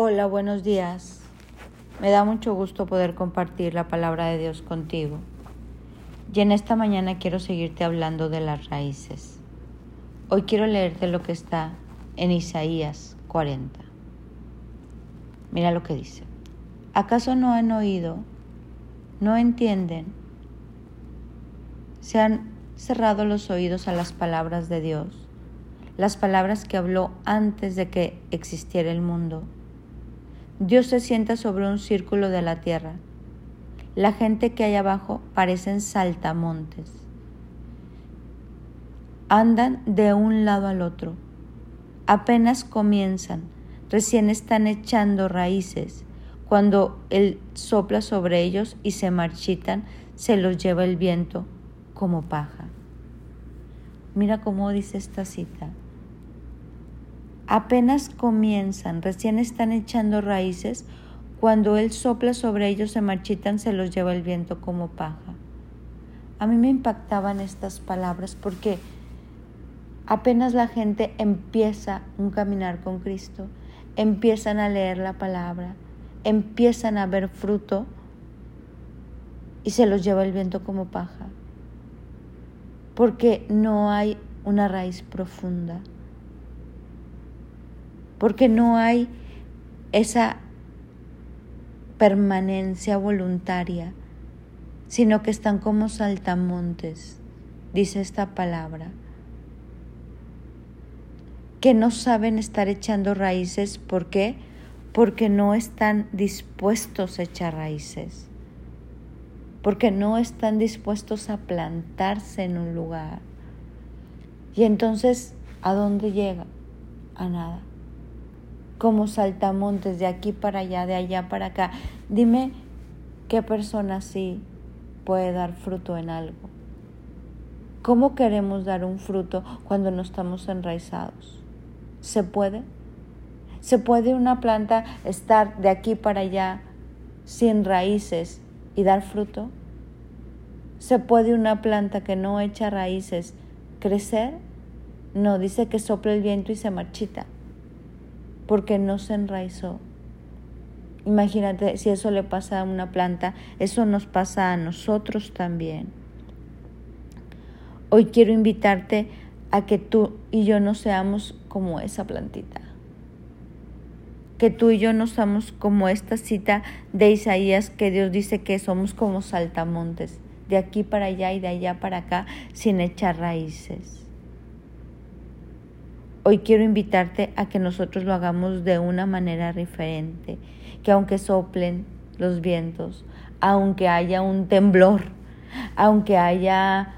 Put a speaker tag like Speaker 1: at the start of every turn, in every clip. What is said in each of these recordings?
Speaker 1: Hola, buenos días. Me da mucho gusto poder compartir la palabra de Dios contigo. Y en esta mañana quiero seguirte hablando de las raíces. Hoy quiero leerte lo que está en Isaías 40. Mira lo que dice. ¿Acaso no han oído? ¿No entienden? Se han cerrado los oídos a las palabras de Dios, las palabras que habló antes de que existiera el mundo. Dios se sienta sobre un círculo de la tierra. La gente que hay abajo parecen saltamontes. Andan de un lado al otro. Apenas comienzan, recién están echando raíces. Cuando Él sopla sobre ellos y se marchitan, se los lleva el viento como paja. Mira cómo dice esta cita. Apenas comienzan, recién están echando raíces, cuando Él sopla sobre ellos se marchitan, se los lleva el viento como paja. A mí me impactaban estas palabras porque apenas la gente empieza un caminar con Cristo, empiezan a leer la palabra, empiezan a ver fruto y se los lleva el viento como paja porque no hay una raíz profunda, porque no hay esa permanencia voluntaria, sino que están como saltamontes, dice esta palabra, que no saben estar echando raíces, ¿por qué? Porque no están dispuestos a echar raíces porque no están dispuestos a plantarse en un lugar. Y entonces, ¿a dónde llega? A nada. Como saltamontes de aquí para allá, de allá para acá. Dime qué persona así puede dar fruto en algo. ¿Cómo queremos dar un fruto cuando no estamos enraizados? ¿Se puede? ¿Se puede una planta estar de aquí para allá sin raíces y dar fruto? ¿Se puede una planta que no echa raíces crecer? No, dice que sopla el viento y se marchita, porque no se enraizó. Imagínate si eso le pasa a una planta, eso nos pasa a nosotros también. Hoy quiero invitarte a que tú y yo no seamos como esa plantita que tú y yo no somos como esta cita de Isaías que Dios dice que somos como saltamontes, de aquí para allá y de allá para acá sin echar raíces. Hoy quiero invitarte a que nosotros lo hagamos de una manera diferente, que aunque soplen los vientos, aunque haya un temblor, aunque haya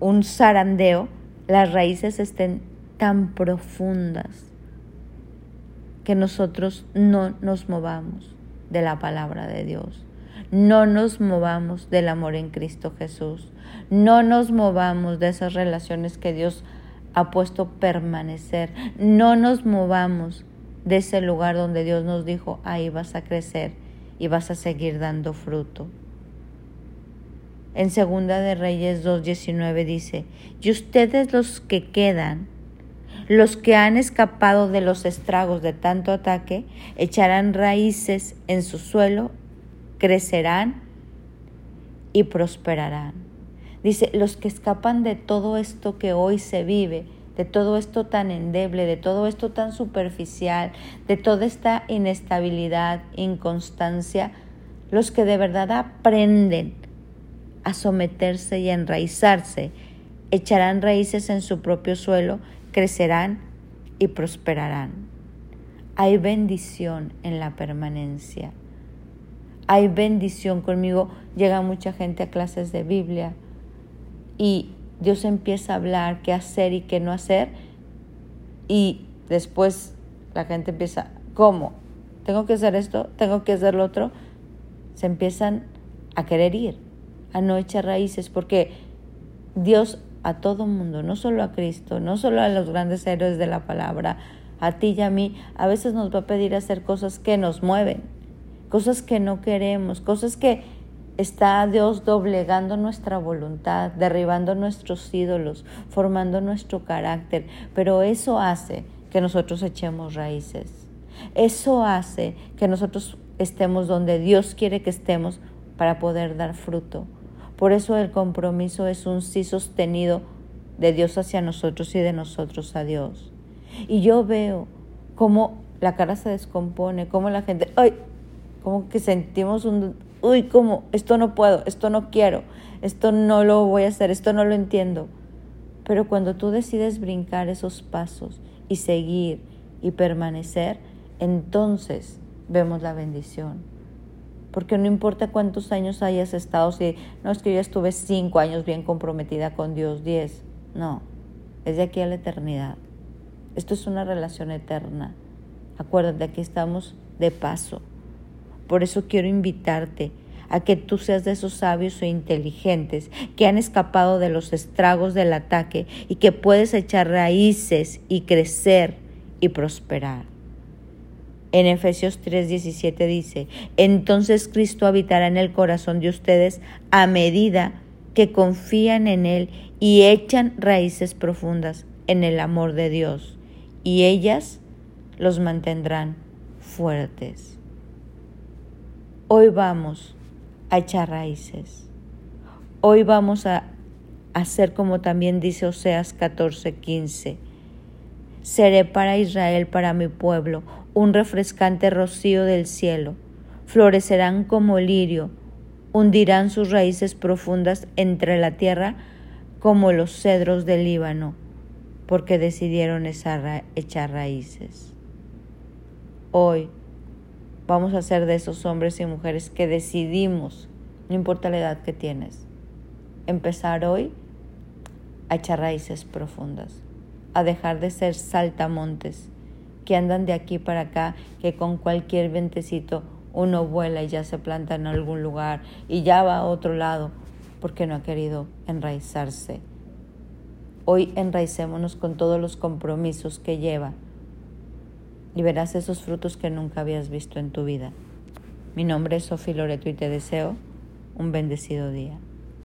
Speaker 1: un zarandeo, las raíces estén tan profundas que nosotros no nos movamos de la palabra de Dios. No nos movamos del amor en Cristo Jesús. No nos movamos de esas relaciones que Dios ha puesto permanecer. No nos movamos de ese lugar donde Dios nos dijo, ahí vas a crecer y vas a seguir dando fruto. En Segunda de Reyes 2.19 dice, y ustedes los que quedan, los que han escapado de los estragos de tanto ataque echarán raíces en su suelo, crecerán y prosperarán. Dice, los que escapan de todo esto que hoy se vive, de todo esto tan endeble, de todo esto tan superficial, de toda esta inestabilidad, inconstancia, los que de verdad aprenden a someterse y a enraizarse, echarán raíces en su propio suelo crecerán y prosperarán. Hay bendición en la permanencia. Hay bendición conmigo. Llega mucha gente a clases de Biblia y Dios empieza a hablar qué hacer y qué no hacer y después la gente empieza, ¿cómo? ¿Tengo que hacer esto? ¿Tengo que hacer lo otro? Se empiezan a querer ir, a no echar raíces porque Dios a todo mundo, no solo a Cristo, no solo a los grandes héroes de la palabra, a ti y a mí, a veces nos va a pedir hacer cosas que nos mueven, cosas que no queremos, cosas que está Dios doblegando nuestra voluntad, derribando nuestros ídolos, formando nuestro carácter, pero eso hace que nosotros echemos raíces. Eso hace que nosotros estemos donde Dios quiere que estemos para poder dar fruto. Por eso el compromiso es un sí sostenido de Dios hacia nosotros y de nosotros a Dios. Y yo veo cómo la cara se descompone, cómo la gente, ay, como que sentimos un, uy, como, esto no puedo, esto no quiero, esto no lo voy a hacer, esto no lo entiendo. Pero cuando tú decides brincar esos pasos y seguir y permanecer, entonces vemos la bendición. Porque no importa cuántos años hayas estado, si no es que yo estuve cinco años bien comprometida con Dios, diez, no, es de aquí a la eternidad. Esto es una relación eterna. Acuérdate, aquí estamos de paso. Por eso quiero invitarte a que tú seas de esos sabios e inteligentes que han escapado de los estragos del ataque y que puedes echar raíces y crecer y prosperar. En Efesios 3:17 dice, entonces Cristo habitará en el corazón de ustedes a medida que confían en Él y echan raíces profundas en el amor de Dios, y ellas los mantendrán fuertes. Hoy vamos a echar raíces. Hoy vamos a hacer como también dice Oseas 14:15. Seré para Israel, para mi pueblo, un refrescante rocío del cielo. Florecerán como lirio, hundirán sus raíces profundas entre la tierra como los cedros del Líbano, porque decidieron echar raíces. Hoy vamos a ser de esos hombres y mujeres que decidimos, no importa la edad que tienes, empezar hoy a echar raíces profundas, a dejar de ser saltamontes que andan de aquí para acá, que con cualquier ventecito uno vuela y ya se planta en algún lugar y ya va a otro lado porque no ha querido enraizarse. Hoy enraicémonos con todos los compromisos que lleva y verás esos frutos que nunca habías visto en tu vida. Mi nombre es Sofía Loreto y te deseo un bendecido día.